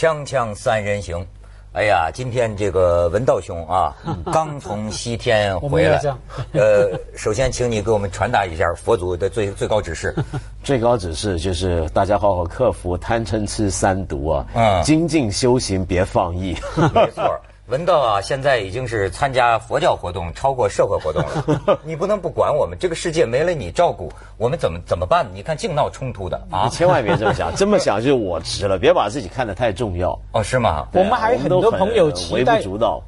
锵锵三人行，哎呀，今天这个文道兄啊，刚从西天回来。呃，首先请你给我们传达一下佛祖的最最高指示。最高指示就是大家好好克服贪嗔痴三毒啊，嗯，精进修行，别放逸。没错。文道啊，现在已经是参加佛教活动超过社会活动了。你不能不管我们，这个世界没了你照顾，我们怎么怎么办？你看净闹冲突的啊！你千万别这么想，这么想就我值了。别把自己看得太重要哦，是吗？我们还有很多朋友期待，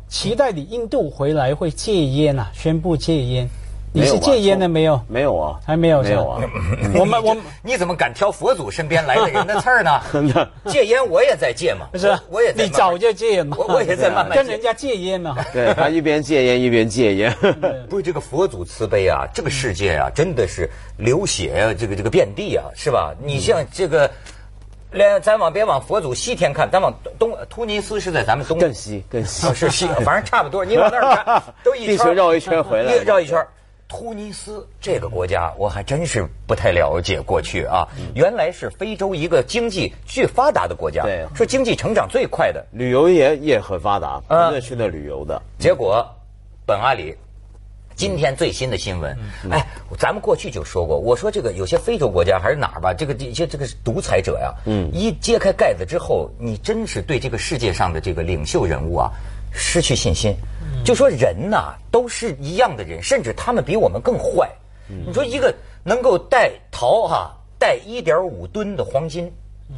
期待你印度回来会戒烟啊，宣布戒烟。你是戒烟的没有？没有啊，还没有，没有啊。我们我 你怎么敢挑佛祖身边来的人的刺儿呢？戒烟我也在戒嘛，不是？我也你早就戒嘛，我也在慢慢跟人家戒烟嘛。对他一边戒烟一边戒烟。不是这个佛祖慈悲啊，这个世界啊，真的是流血啊，这个这个遍地啊，是吧？你像这个，连咱往别往佛祖西天看，咱往东突尼斯是在咱们东更西更西是西，反正差不多。你往那儿看，都一地球绕一圈回来，绕一圈。突尼斯这个国家，我还真是不太了解。过去啊，原来是非洲一个经济最发达的国家，对，说经济成长最快的，旅游业也很发达，很多去那旅游的。结果，本阿里今天最新的新闻，哎，咱们过去就说过，我说这个有些非洲国家还是哪儿吧，这个一些这个独裁者呀，嗯，一揭开盖子之后，你真是对这个世界上的这个领袖人物啊失去信心。就说人呐，都是一样的人，甚至他们比我们更坏。你说一个能够带陶哈带一点五吨的黄金，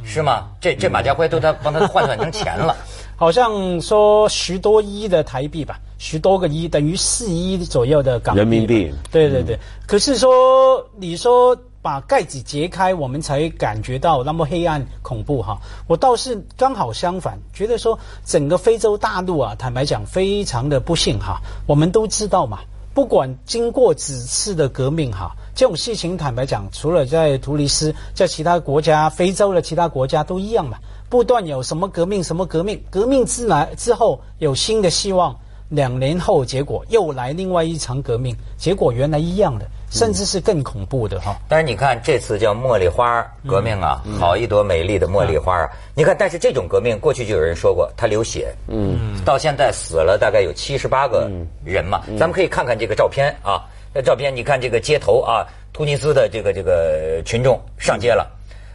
是吗？这这马家辉都他帮他换算成钱了，好像说十多亿的台币吧，十多个亿等于四亿左右的港人民币。对对对，可是说你说。把盖子揭开，我们才感觉到那么黑暗恐怖哈。我倒是刚好相反，觉得说整个非洲大陆啊，坦白讲非常的不幸哈。我们都知道嘛，不管经过几次的革命哈，这种事情坦白讲，除了在图尼斯，在其他国家，非洲的其他国家都一样嘛。不断有什么革命，什么革命，革命之来之后有新的希望，两年后结果又来另外一场革命，结果原来一样的。甚至是更恐怖的哈，但是你看这次叫茉莉花革命啊，好一朵美丽的茉莉花啊！你看，但是这种革命过去就有人说过，它流血，嗯，到现在死了大概有七十八个人嘛。咱们可以看看这个照片啊，这照片你看这个街头啊，突尼斯的这个这个群众上街了，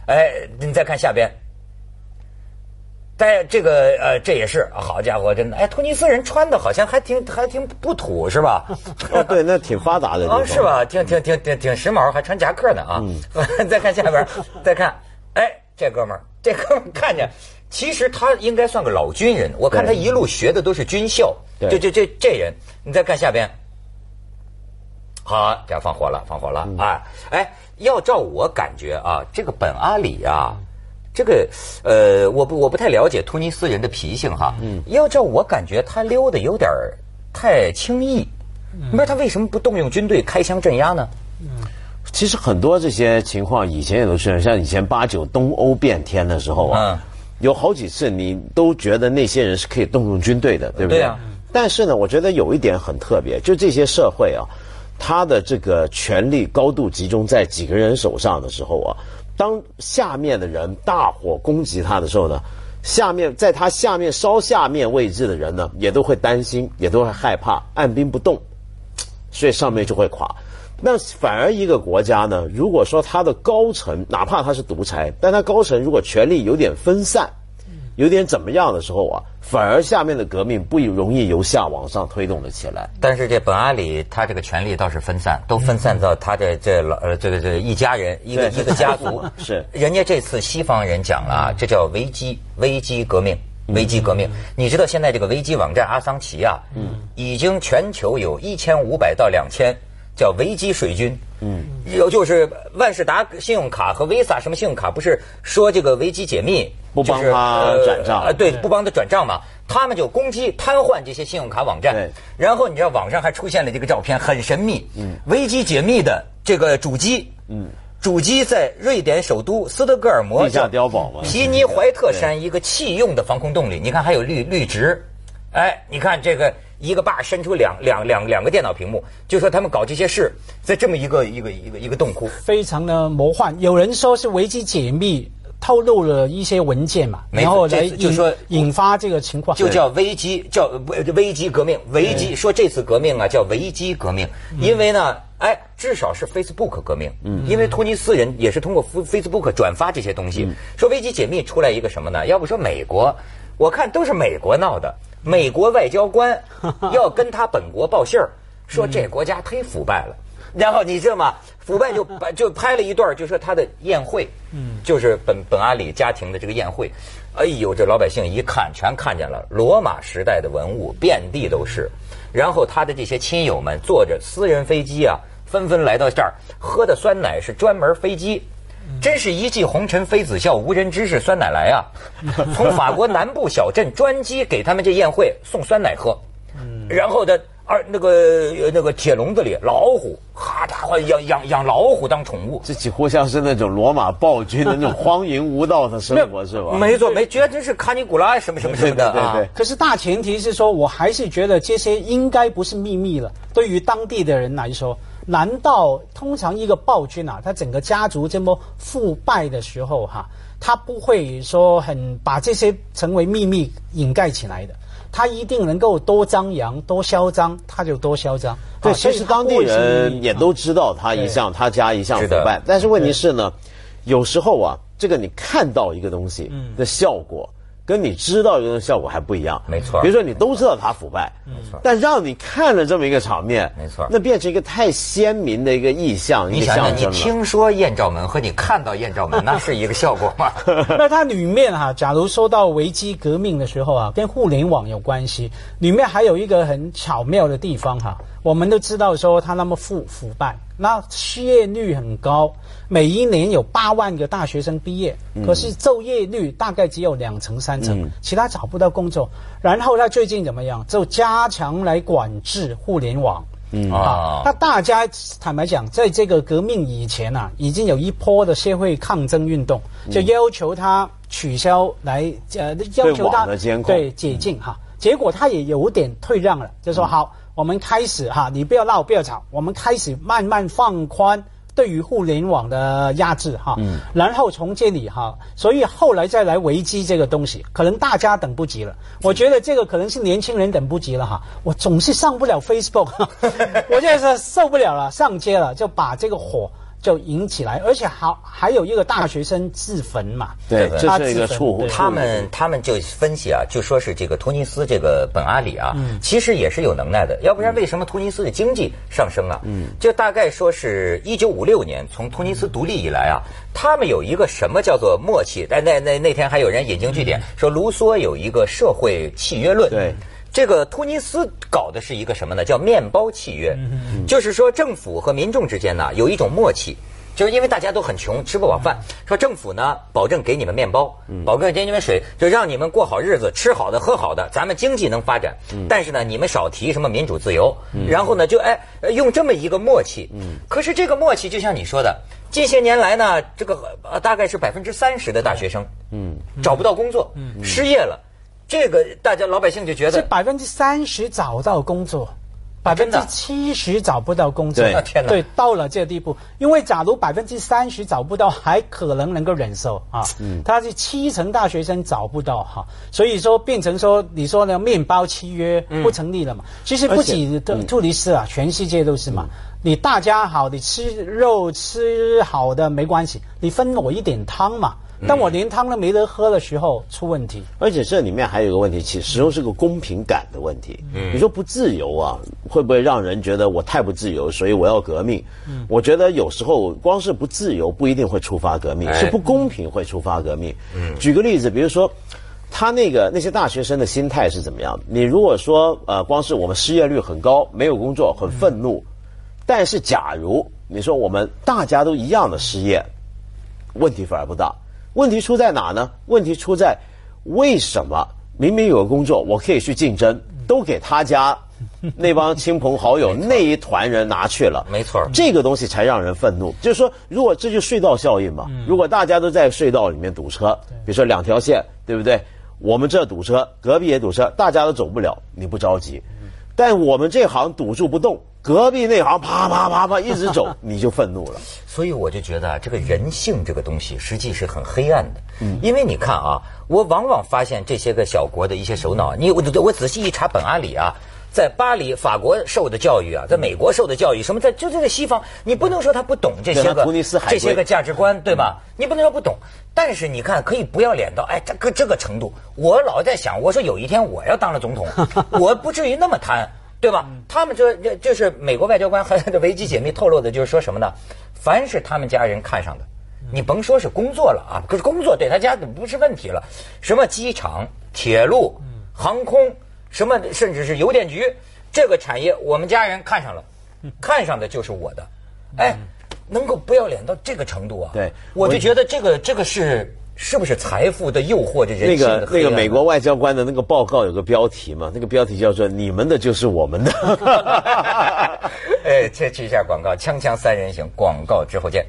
哎，你再看下边。在这个呃，这也是好家伙，真的哎，突尼斯人穿的好像还挺还挺不土是吧？哦，对，那挺发达的啊，是吧？挺挺挺挺挺时髦，还穿夹克呢啊！再看下边，再看，哎，这哥们儿，这哥们儿看见，其实他应该算个老军人，我看他一路学的都是军校。这这这这人，你再看下边，好，这放火了，放火了啊！哎，要照我感觉啊，这个本阿里啊。这个，呃，我不我不太了解突尼斯人的脾性哈。嗯。要照我感觉，他溜的有点太轻易。你说他为什么不动用军队开枪镇压呢？嗯。其实很多这些情况以前也都是，像以前八九东欧变天的时候啊，有好几次你都觉得那些人是可以动用军队的，对不对？对啊。但是呢，我觉得有一点很特别，就这些社会啊，他的这个权力高度集中在几个人手上的时候啊。当下面的人大火攻击他的时候呢，下面在他下面烧下面位置的人呢，也都会担心，也都会害怕，按兵不动，所以上面就会垮。那反而一个国家呢，如果说他的高层，哪怕他是独裁，但他高层如果权力有点分散。有点怎么样的时候啊，反而下面的革命不容易由下往上推动了起来。但是这本阿里他这个权力倒是分散，都分散到他的这老呃这个这一家人一个一个家族。是，人家这次西方人讲了，这叫危机危机革命危机革命。你知道现在这个危机网站阿桑奇啊，嗯，已经全球有一千五百到两千。叫维基水军，嗯，有就是万事达信用卡和 Visa 什么信用卡，不是说这个维基解密不帮他转账啊？对，不帮他转账嘛？他们就攻击瘫痪这些信用卡网站，然后你知道网上还出现了这个照片，很神秘，嗯，维基解密的这个主机，嗯，主机在瑞典首都斯德哥尔摩地下碉堡嘛，皮尼怀特山一个弃用的防空洞里，你看还有绿绿植，哎，你看这个。一个坝伸出两两两两个电脑屏幕，就说他们搞这些事，在这么一个一个一个一个洞窟，非常的魔幻。有人说是维基解密透露了一些文件嘛，然后来就说引发这个情况。就叫危机，叫危危机革命，危机。说这次革命啊叫危机革命，因为呢，哎，至少是 Facebook 革命，嗯，因为突尼斯人也是通过 Facebook 转发这些东西。说危机解密出来一个什么呢？要不说美国，我看都是美国闹的，美国外交官 要跟他本国报信儿，说这国家忒腐败了。然后你知道吗？腐败就把 就拍了一段，就说他的宴会，嗯，就是本本阿里家庭的这个宴会，哎呦，这老百姓一看全看见了，罗马时代的文物遍地都是，然后他的这些亲友们坐着私人飞机啊，纷纷来到这儿，喝的酸奶是专门飞机。真是一骑红尘妃子笑，无人知是酸奶来啊！从法国南部小镇专机给他们这宴会送酸奶喝，然后的二那个呃那个铁笼子里老虎，哈家伙养养养老虎当宠物，这几乎像是那种罗马暴君的那种荒淫无道的生活，是吧？没错，没绝对是卡尼古拉什么什么什么的啊对对对。可是大前提是说，我还是觉得这些应该不是秘密了。对于当地的人来说，难道通常一个暴君啊，他整个家族这么腐败的时候哈、他不会说很把这些成为秘密掩盖起来的。他一定能够多张扬、多嚣张，他就多嚣张。对，啊其实当地人也都知道他一向他家一向腐败，但是问题是呢，有时候啊，这个你看到一个东西的效果。跟你知道一个效果还不一样，没错比如说你都知道他腐败，没错但让你看了这么一个场面，没错那变成一个太鲜明的一个意象，你想想，你。听说艳照门和你看到艳照门，那是一个效果吗？那它里面哈、假如说到维基革命的时候啊，跟互联网有关系，里面还有一个很巧妙的地方哈、我们都知道说他那么腐腐败，那失业率很高，每一年有八万个大学生毕业，可是就业率大概只有两成三成，其他找不到工作。然后他最近怎么样？就加强来管制互联网。嗯啊那大家坦白讲，在这个革命以前啊，已经有一波的社会抗争运动，就要求他取消来呃要求网他对解禁哈。结果他也有点退让了，就说好，我们开始哈，你不要闹，不要吵，我们开始慢慢放宽。对于互联网的压制哈，然后从这里哈，所以后来再来危机这个东西，可能大家等不及了。我觉得这个可能是年轻人等不及了哈，我总是上不了 Facebook，我现在是受不了了，上街了，就把这个火就引起来，而且还还有一个大学生自焚嘛，对，他这是一个自焚他们他们就分析啊，就说是这个突尼斯这个本阿里啊，其实也是有能耐的，要不然为什么突尼斯的经济上升啊？嗯，就大概说是一九五六年从突尼斯独立以来啊，他们有一个什么叫做默契？但那那那天还有人引经据典说卢梭有一个社会契约论。对。这个突尼斯搞的是一个什么呢？叫面包契约，就是说政府和民众之间呢有一种默契，就是因为大家都很穷，吃不饱饭，说政府呢保证给你们面包，保证给你们水，就让你们过好日子，吃好的喝好的，咱们经济能发展。但是呢，你们少提什么民主自由，然后呢就哎呃用这么一个默契。可是这个默契就像你说的，近些年来呢，这个呃大概是百分之三十的大学生，嗯，找不到工作，失业了。这个大家老百姓就觉得是百分之三十找到工作，百分之七十找不到工作。对啊天哪对，到了这个地步，因为假如百分之三十找不到，还可能能够忍受啊。嗯，他是七成大学生找不到哈，所以说变成说你说的面包契约不成立了嘛？其实不仅的突尼斯啊，全世界都是嘛。你大家好，你吃肉吃好的没关系，你分我一点汤嘛。当我连汤都没得喝的时候，出问题。而且这里面还有一个问题，其实始终是个公平感的问题。你说不自由啊，会不会让人觉得我太不自由，所以我要革命？我觉得有时候光是不自由不一定会触发革命，哎是不公平会触发革命。举个例子，比如说。他那个那些大学生的心态是怎么样？你如果说呃，光是我们失业率很高，没有工作，很愤怒，但是假如你说我们大家都一样的失业，问题反而不大。问题出在哪呢？问题出在为什么明明有个工作，我可以去竞争，都给他家那帮亲朋好友那一团人拿去了。没错这个东西才让人愤怒。就是说，如果这就是隧道效应嘛，如果大家都在隧道里面堵车，比如说两条线，对不对？我们这堵车，隔壁也堵车，大家都走不了，你不着急。但我们这行堵住不动，隔壁那行啪啪啪啪一直走，你就愤怒了。所以我就觉得啊，这个人性这个东西实际是很黑暗的。嗯，因为你看啊，我往往发现这些个小国的一些首脑，你我我仔细一查，本阿里啊，在巴黎法国受的教育啊，在美国受的教育，什么在就在这西方，你不能说他不懂这些个这些个价值观，对吧？你不能说不懂，但是你看可以不要脸到哎这个这个程度。我老在想，我说有一天我要当了总统，我不至于那么贪。对吧？他们这这这是美国外交官和维基解密透露的，就是说什么呢？凡是他们家人看上的，你甭说是工作了啊，可是工作对他家不是问题了。什么机场、铁路、航空，什么甚至是邮电局，这个产业我们家人看上了，看上的就是我的。哎，能够不要脸到这个程度啊？对，我就觉得这个这个是。是不是财富的诱惑？这人那个那个美国外交官的那个报告有个标题嘛？那个标题叫做“你们的就是我们的 ”。哎，这去一下广告，锵锵三人行，广告之后见。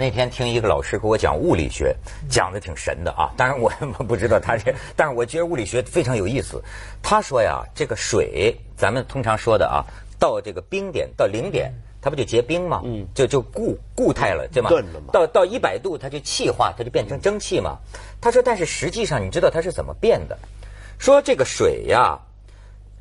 那天听一个老师给我讲物理学，讲的挺神的啊。当然我 不知道他这，但是我觉得物理学非常有意思。他说呀，这个水，咱们通常说的啊，到这个冰点到零点，它不就结冰吗？嗯，就就固固态了，对吗？到到一百度，它就气化，它就变成蒸汽嘛。他说，但是实际上你知道它是怎么变的？说这个水呀，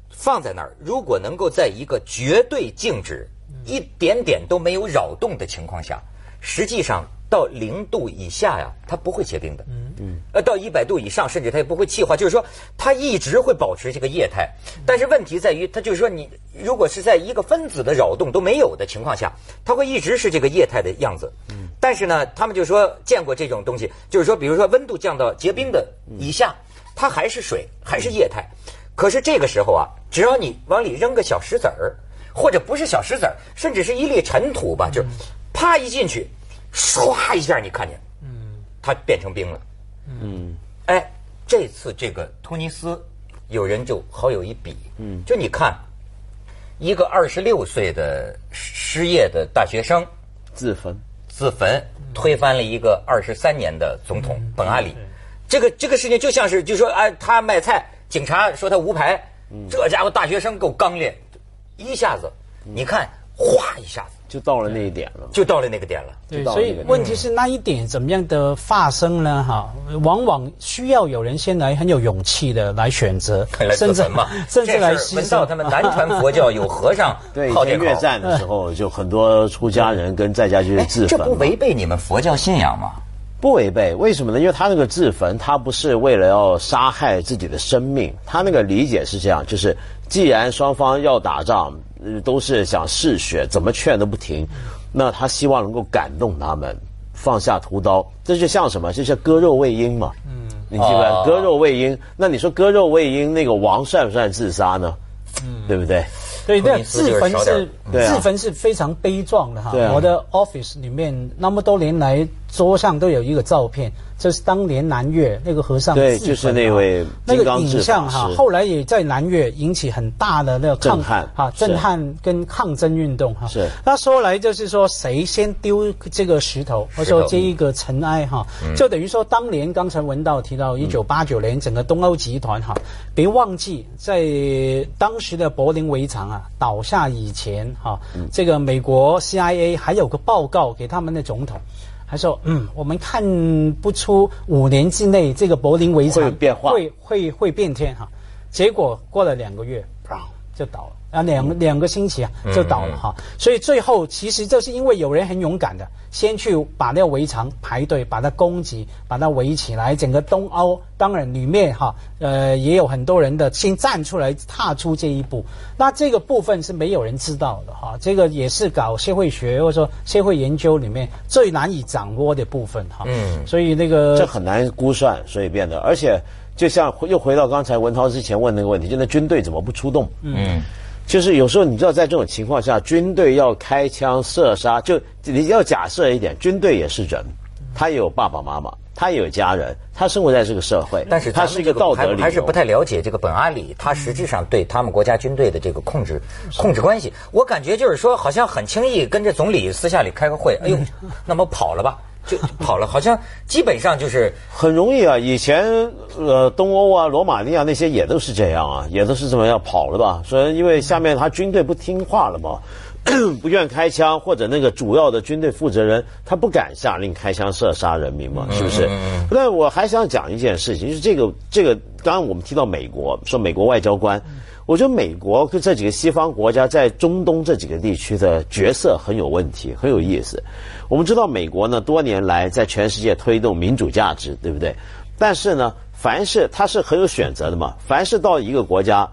放在那儿，如果能够在一个绝对静止、一点点都没有扰动的情况下。实际上到零度以下呀，它不会结冰的。嗯嗯。呃，到一百度以上，甚至它也不会气化，就是说它一直会保持这个液态。但是问题在于，它就是说你如果是在一个分子的扰动都没有的情况下，它会一直是这个液态的样子。嗯。但是呢，他们就说见过这种东西，就是说，比如说温度降到结冰的以下，它还是水，还是液态。可是这个时候啊，只要你往里扔个小石子儿，或者不是小石子儿，甚至是一粒尘土吧，就啪一进去。唰一下，你看见，嗯，他变成冰了，嗯，哎，这次这个突尼斯有人就好有一比，嗯，就你看，一个二十六岁的失业的大学生自焚，自焚推翻了一个二十三年的总统本阿里，这个这个事情就像是就说哎，他卖菜，警察说他无牌，这家伙大学生够刚烈，一下子，你看，哗一下子。就到了那一点了，就到了那个点了。对，所以问题是那一点怎么样的发生呢？哈，往往需要有人先来很有勇气的来选择，甚至嘛，甚至来闻到他们南传佛教有和尚 对以前越战的时候，就很多出家人跟在家就是自焚。这不违背你们佛教信仰吗？不违背，为什么呢？因为他那个自焚，他不是为了要杀害自己的生命，他那个理解是这样，就是既然双方要打仗。都是想嗜血，怎么劝都不停。那他希望能够感动他们，放下屠刀。这就像什么？就像割肉喂鹰嘛。嗯，你记不？割肉喂鹰。那你说割肉喂鹰，那个王算不算自杀呢？嗯，对不对？对，那自焚是自焚是非常悲壮的哈。我的 office 里面那么多年来，桌上都有一个照片。这是当年南越那个和尚对，就是那位那个影像哈，后来也在南越引起很大的那个震撼哈，震撼跟抗争运动哈。是，那说来就是说谁先丢这个石头，或者说这一个尘埃哈，就等于说当年刚才文道提到一九八九年整个东欧集团哈，别忘记在当时的柏林围墙啊倒下以前哈，这个美国 CIA 还有个报告给他们的总统。他说：“嗯，我们看不出五年之内这个柏林围墙会变化，会会会变天哈。结果过了两个月，就倒了。”啊，两两个星期啊，就倒了哈。所以最后其实就是因为有人很勇敢的，先去把那个围墙排队，把它攻击，把它围起来。整个东欧当然里面哈，呃，也有很多人的先站出来踏出这一步。那这个部分是没有人知道的哈。这个也是搞社会学或者说社会研究里面最难以掌握的部分哈。嗯。所以那个这很难估算，所以变得，而且就像又回到刚才文涛之前问那个问题，就那军队怎么不出动？嗯。就是有时候你知道，在这种情况下，军队要开枪射杀，就你要假设一点，军队也是人，他也有爸爸妈妈。他也有家人，他生活在这个社会，但是他是一个道德理，还是不太了解这个本阿里，他实质上对他们国家军队的这个控制控制关系，我感觉就是说，好像很轻易跟着总理私下里开个会，哎呦，那么跑了吧。就跑了，好像基本上就是很容易啊。以前呃，东欧啊、罗马尼亚那些也都是这样啊，也都是这么样跑了吧？所以因为下面他军队不听话了嘛，不愿开枪，或者那个主要的军队负责人他不敢下令开枪射杀人民嘛，是不是？但我还想讲一件事情，就是这个这个，刚刚我们提到美国，说美国外交官。我觉得美国跟这几个西方国家在中东这几个地区的角色很有问题，很有意思。我们知道美国呢多年来在全世界推动民主价值，对不对？但是呢，凡是它是很有选择的嘛。凡是到一个国家，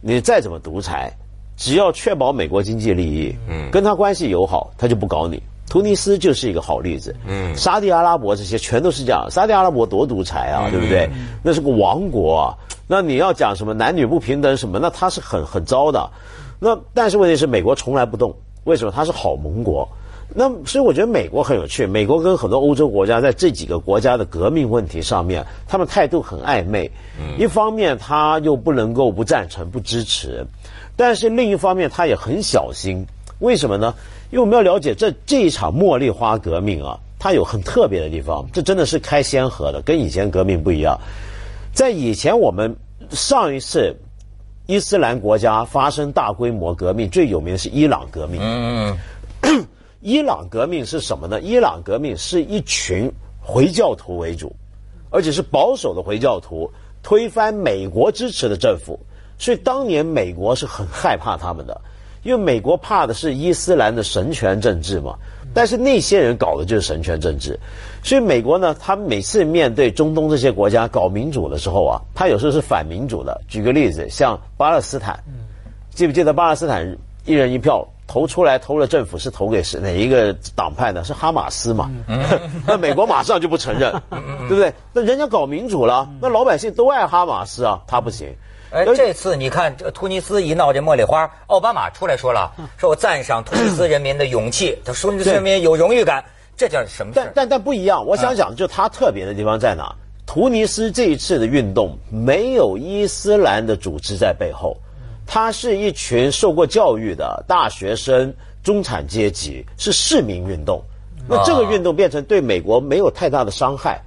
你再怎么独裁，只要确保美国经济利益，嗯，跟他关系友好，他就不搞你。突尼斯就是一个好例子，嗯，沙地阿拉伯这些全都是这样。沙地阿拉伯多独裁啊，对不对？那是个王国。啊。那你要讲什么男女不平等什么？那他是很很糟的。那但是问题是，美国从来不动。为什么？他是好盟国。那所以我觉得美国很有趣。美国跟很多欧洲国家在这几个国家的革命问题上面，他们态度很暧昧。一方面他又不能够不赞成、不支持，但是另一方面他也很小心。为什么呢？因为我们要了解这这一场茉莉花革命啊，它有很特别的地方。这真的是开先河的，跟以前革命不一样。在以前，我们上一次伊斯兰国家发生大规模革命，最有名的是伊朗革命。嗯。伊朗革命是什么呢？伊朗革命是一群回教徒为主，而且是保守的回教徒推翻美国支持的政府，所以当年美国是很害怕他们的，因为美国怕的是伊斯兰的神权政治嘛。但是那些人搞的就是神权政治，所以美国呢，他每次面对中东这些国家搞民主的时候啊，他有时候是反民主的。举个例子，像巴勒斯坦，记不记得巴勒斯坦一人一票投出来投了政府是投给是哪一个党派呢？是哈马斯嘛？那美国马上就不承认，对不对？那人家搞民主了，那老百姓都爱哈马斯啊，他不行。哎，这次你看，这突尼斯一闹这茉莉花，奥巴马出来说了，说我赞赏突尼斯人民的勇气，他说人民有荣誉感，这叫什么？但但但不一样，我想讲，就他特别的地方在哪？突尼斯这一次的运动没有伊斯兰的组织在背后，他是一群受过教育的大学生、中产阶级，是市民运动。那这个运动变成对美国没有太大的伤害。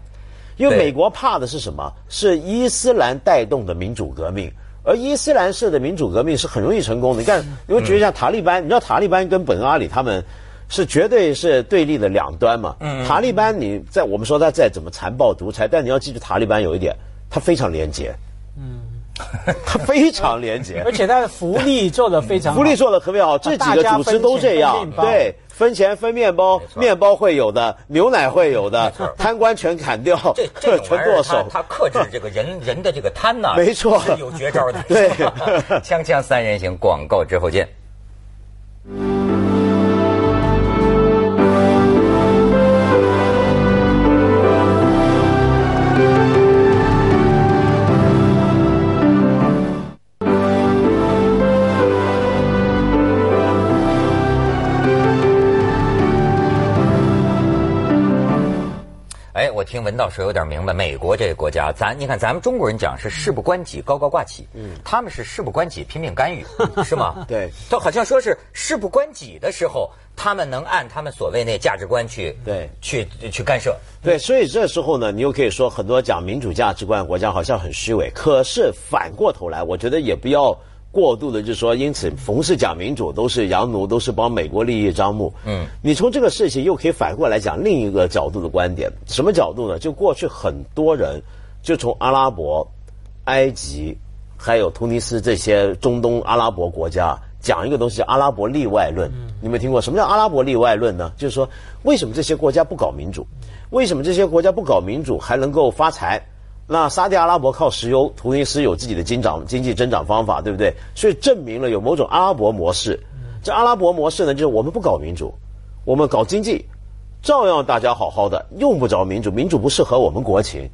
因为美国怕的是什么？是伊斯兰带动的民主革命，而伊斯兰式的民主革命是很容易成功的。你看，你会觉得像塔利班，你知道塔利班跟本阿里他们是绝对是对立的两端嘛。塔利班，你在我们说他再怎么残暴独裁，但你要记住塔利班有一点，他非常廉洁。嗯，他非常廉洁，而且他的福利做的非常，福利做的特别好。这几个组织都这样，对。分钱分面包，面包会有的，牛奶会有的，贪官全砍掉，这这全剁 手。他克制这个人 人的这个贪呐，没错，是有绝招的。对，锵锵三人行，广告之后见。听文道说有点明白，美国这个国家，咱你看咱们中国人讲是事不关己高高挂起，嗯，他们是事不关己拼命干预，是吗？对，他好像说是事不关己的时候，他们能按他们所谓那价值观去对去去干涉，对，所以这时候呢，你又可以说很多讲民主价值观国家好像很虚伪，可是反过头来，我觉得也不要。过度的，就是说，因此逢是讲民主都是洋奴，都是帮美国利益张目。嗯，你从这个事情又可以反过来讲另一个角度的观点，什么角度呢？就过去很多人就从阿拉伯、埃及还有突尼斯这些中东阿拉伯国家讲一个东西叫阿拉伯例外论。你没听过什么叫阿拉伯例外论呢？就是说，为什么这些国家不搞民主？为什么这些国家不搞民主还能够发财？那沙特阿拉伯靠石油，突尼斯有自己的经长经济增长方法，对不对？所以证明了有某种阿拉伯模式。这阿拉伯模式呢，就是我们不搞民主，我们搞经济，照样大家好好的，用不着民主，民主不适合我们国情。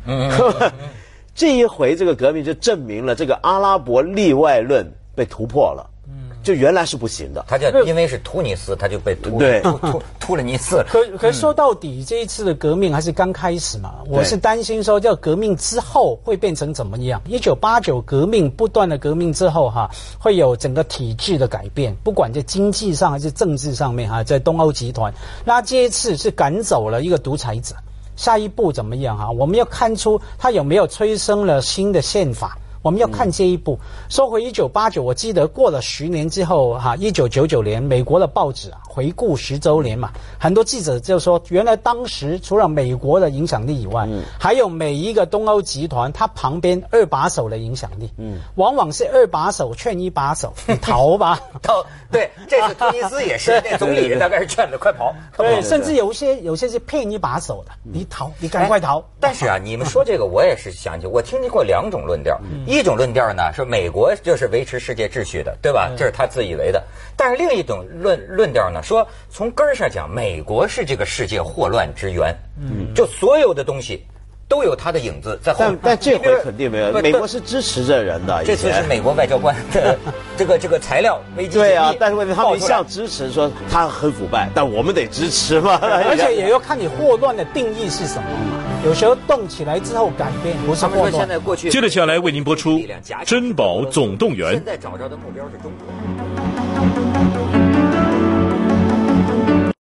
这一回这个革命就证明了这个阿拉伯例外论被突破了。就原来是不行的。他就因为是突尼斯，他就被突对突突突了尼斯。可可说到底，这一次的革命还是刚开始嘛。我是担心说，叫革命之后会变成怎么样？一九八九革命不断的革命之后哈，会有整个体制的改变，不管在经济上还是政治上面哈，在东欧集团，那这一次是赶走了一个独裁者，下一步怎么样哈？我们要看出他有没有催生了新的宪法。我们要看这一步。说回一九八九，我记得过了十年之后，哈，一九九九年，美国的报纸啊回顾十周年嘛，很多记者就说，原来当时除了美国的影响力以外，嗯还有每一个东欧集团它旁边二把手的影响力。嗯，往往是二把手劝一把手，你逃吧。逃对，这是突尼斯也是，那总理大概是劝的快跑。对，甚至有些有些是骗一把手的，你逃，你赶快逃。但是啊，你们说这个，我也是想起，我听见过两种论调。一种论调呢，说美国就是维持世界秩序的，对吧？这是他自以为的。但是另一种论论调呢，说从根儿上讲，美国是这个世界祸乱之源。嗯，就所有的东西都有他的影子在后面。但但这回肯定没有，美国是支持这人的。这次是美国外交官的 这个这个材料危机对啊，但是问题他们一向支持说他很腐败，但我们得支持嘛。而且也要看你霍乱的定义是什么嘛。有时候动起来之后改变，不是霍乱。现在过去接着下来为您播出《珍宝总动员》。现在找着的目标是中国。